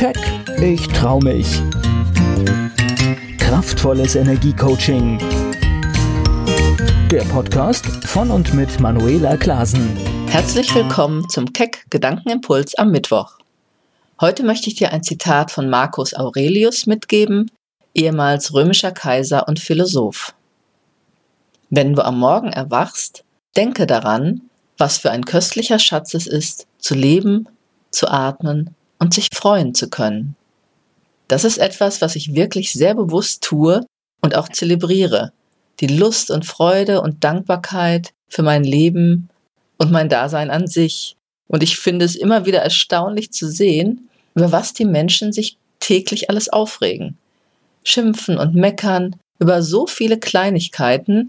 Keck, ich trau mich. Kraftvolles Energiecoaching. Der Podcast von und mit Manuela Klasen. Herzlich willkommen zum Keck Gedankenimpuls am Mittwoch. Heute möchte ich dir ein Zitat von Marcus Aurelius mitgeben, ehemals römischer Kaiser und Philosoph. Wenn du am Morgen erwachst, denke daran, was für ein köstlicher Schatz es ist, zu leben, zu atmen und sich freuen zu können. Das ist etwas, was ich wirklich sehr bewusst tue und auch zelebriere. Die Lust und Freude und Dankbarkeit für mein Leben und mein Dasein an sich. Und ich finde es immer wieder erstaunlich zu sehen, über was die Menschen sich täglich alles aufregen. Schimpfen und meckern über so viele Kleinigkeiten,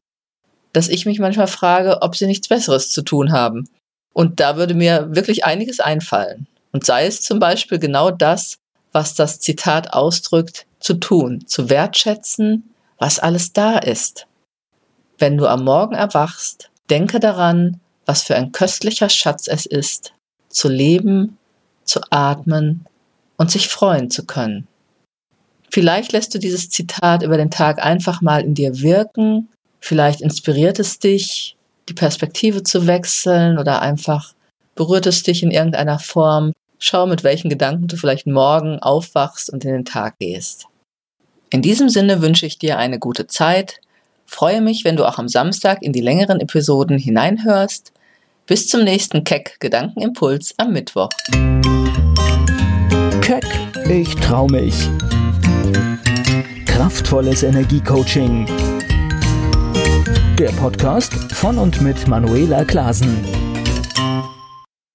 dass ich mich manchmal frage, ob sie nichts Besseres zu tun haben. Und da würde mir wirklich einiges einfallen. Und sei es zum Beispiel genau das, was das Zitat ausdrückt, zu tun, zu wertschätzen, was alles da ist. Wenn du am Morgen erwachst, denke daran, was für ein köstlicher Schatz es ist, zu leben, zu atmen und sich freuen zu können. Vielleicht lässt du dieses Zitat über den Tag einfach mal in dir wirken Vielleicht inspiriert es dich, die Perspektive zu wechseln oder einfach berührt es dich in irgendeiner Form. Schau, mit welchen Gedanken du vielleicht morgen aufwachst und in den Tag gehst. In diesem Sinne wünsche ich dir eine gute Zeit. Freue mich, wenn du auch am Samstag in die längeren Episoden hineinhörst. Bis zum nächsten Keck Gedankenimpuls am Mittwoch. Keck, ich trau mich. Kraftvolles Energiecoaching der Podcast von und mit Manuela Klasen.